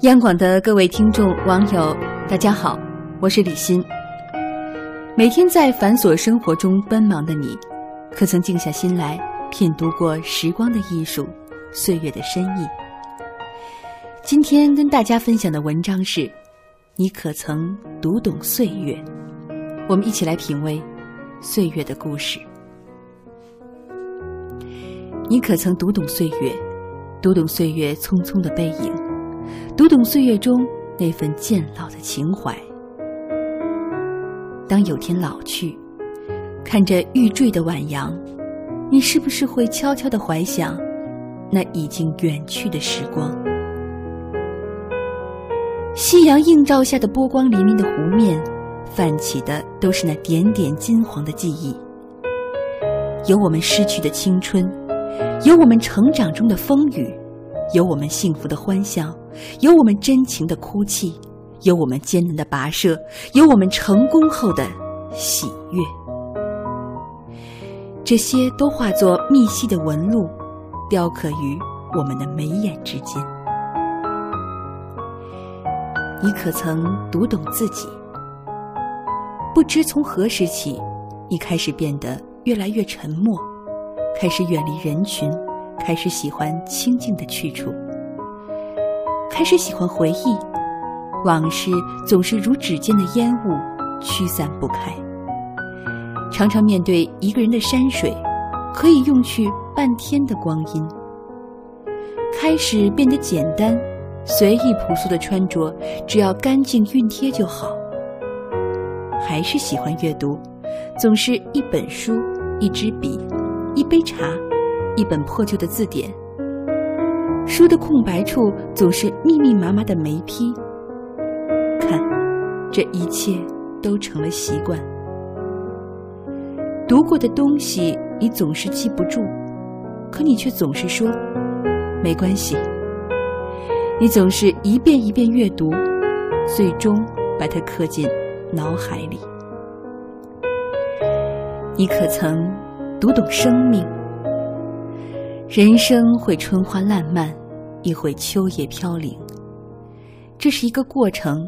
央广的各位听众、网友，大家好，我是李欣。每天在繁琐生活中奔忙的你，可曾静下心来品读过时光的艺术、岁月的深意？今天跟大家分享的文章是：你可曾读懂岁月？我们一起来品味岁月的故事。你可曾读懂岁月？读懂岁月匆匆的背影，读懂岁月中那份渐老的情怀。当有天老去，看着欲坠的晚阳，你是不是会悄悄的怀想那已经远去的时光？夕阳映照下的波光粼粼的湖面，泛起的都是那点点金黄的记忆。有我们失去的青春。有我们成长中的风雨，有我们幸福的欢笑，有我们真情的哭泣，有我们艰难的跋涉，有我们成功后的喜悦。这些都化作密细的纹路，雕刻于我们的眉眼之间。你可曾读懂自己？不知从何时起，你开始变得越来越沉默。开始远离人群，开始喜欢清静的去处，开始喜欢回忆，往事总是如指尖的烟雾，驱散不开。常常面对一个人的山水，可以用去半天的光阴。开始变得简单，随意朴素的穿着，只要干净熨帖就好。还是喜欢阅读，总是一本书，一支笔。一杯茶，一本破旧的字典。书的空白处总是密密麻麻的眉批。看，这一切都成了习惯。读过的东西你总是记不住，可你却总是说没关系。你总是一遍一遍阅读，最终把它刻进脑海里。你可曾？读懂生命，人生会春花烂漫，亦会秋叶飘零。这是一个过程，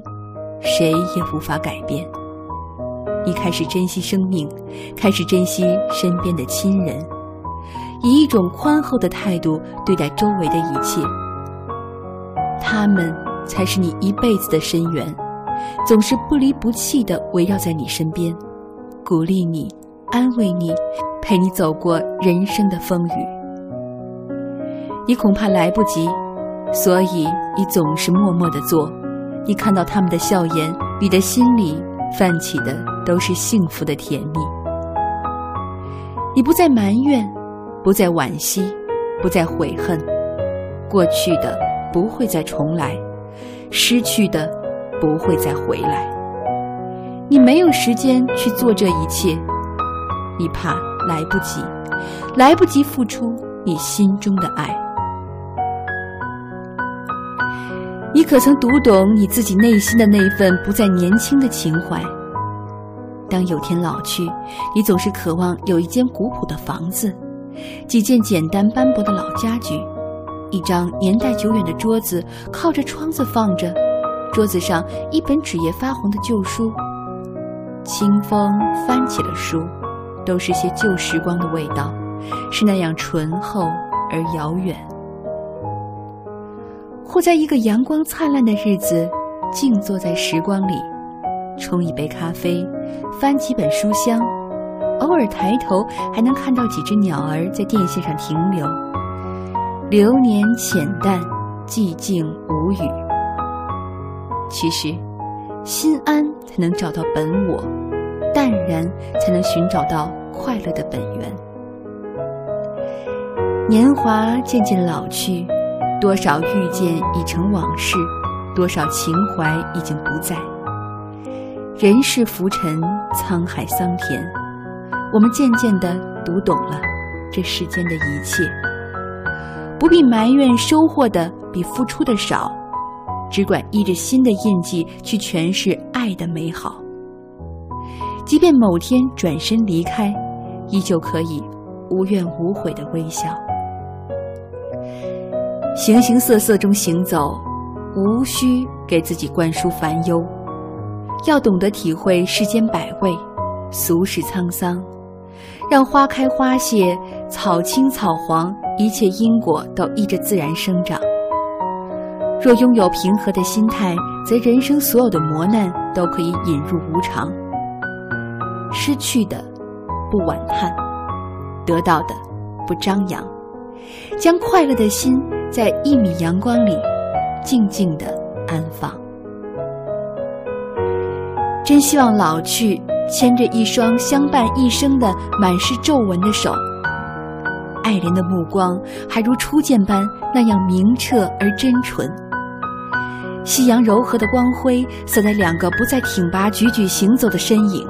谁也无法改变。你开始珍惜生命，开始珍惜身边的亲人，以一种宽厚的态度对待周围的一切。他们才是你一辈子的深渊，总是不离不弃的围绕在你身边，鼓励你，安慰你。陪你走过人生的风雨，你恐怕来不及，所以你总是默默的做。你看到他们的笑颜，你的心里泛起的都是幸福的甜蜜。你不再埋怨，不再惋惜，不再悔恨。过去的不会再重来，失去的不会再回来。你没有时间去做这一切，你怕。来不及，来不及付出你心中的爱。你可曾读懂你自己内心的那份不再年轻的情怀？当有天老去，你总是渴望有一间古朴的房子，几件简单斑驳的老家具，一张年代久远的桌子靠着窗子放着，桌子上一本纸页发黄的旧书，清风翻起了书。都是些旧时光的味道，是那样醇厚而遥远。或在一个阳光灿烂的日子，静坐在时光里，冲一杯咖啡，翻几本书香，偶尔抬头还能看到几只鸟儿在电线上停留。流年浅淡，寂静无语。其实，心安才能找到本我。淡然，才能寻找到快乐的本源。年华渐渐老去，多少遇见已成往事，多少情怀已经不在。人世浮沉，沧海桑田，我们渐渐的读懂了这世间的一切。不必埋怨收获的比付出的少，只管依着心的印记去诠释爱的美好。即便某天转身离开，依旧可以无怨无悔的微笑。形形色色中行走，无需给自己灌输烦忧，要懂得体会世间百味，俗世沧桑，让花开花谢，草青草黄，一切因果都依着自然生长。若拥有平和的心态，则人生所有的磨难都可以引入无常。失去的不惋叹，得到的不张扬，将快乐的心在一米阳光里。静静的安放。真希望老去牵着一双相伴一生的满是皱纹的手，爱怜的目光还如初见般那样明澈而真纯。夕阳柔和的光辉洒在两个不再挺拔踽踽行走的身影，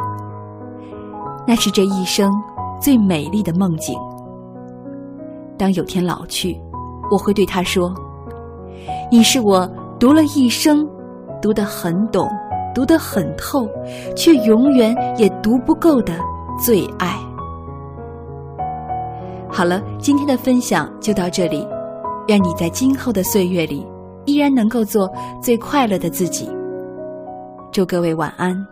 那是这一生最美丽的梦境。当有天老去，我会对他说。你是我读了一生，读得很懂，读得很透，却永远也读不够的最爱。好了，今天的分享就到这里，愿你在今后的岁月里依然能够做最快乐的自己。祝各位晚安。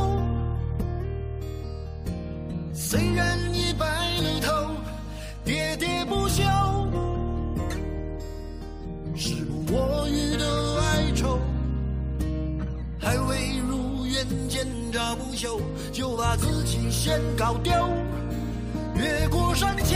虽然已白了头，喋喋不休，时不我予的哀愁，还未如愿见着不朽，就把自己先搞丢。越过山丘，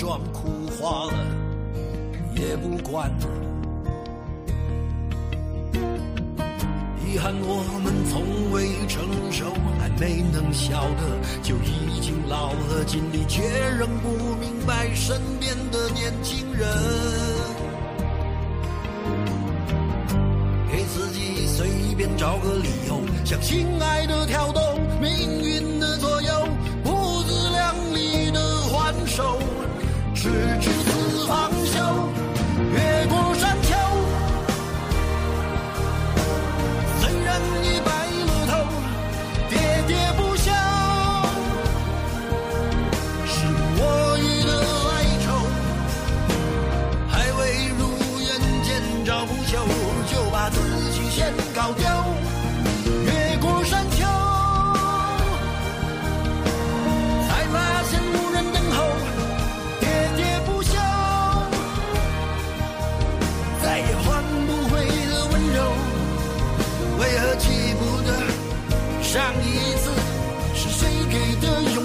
妆哭花了也不管。遗憾我们从未成熟，还没能晓得，就已经老了，尽力却仍不明白身边的年轻人。给自己随便找个理由，向心爱的跳动。命运为何记不得上一次是谁给的拥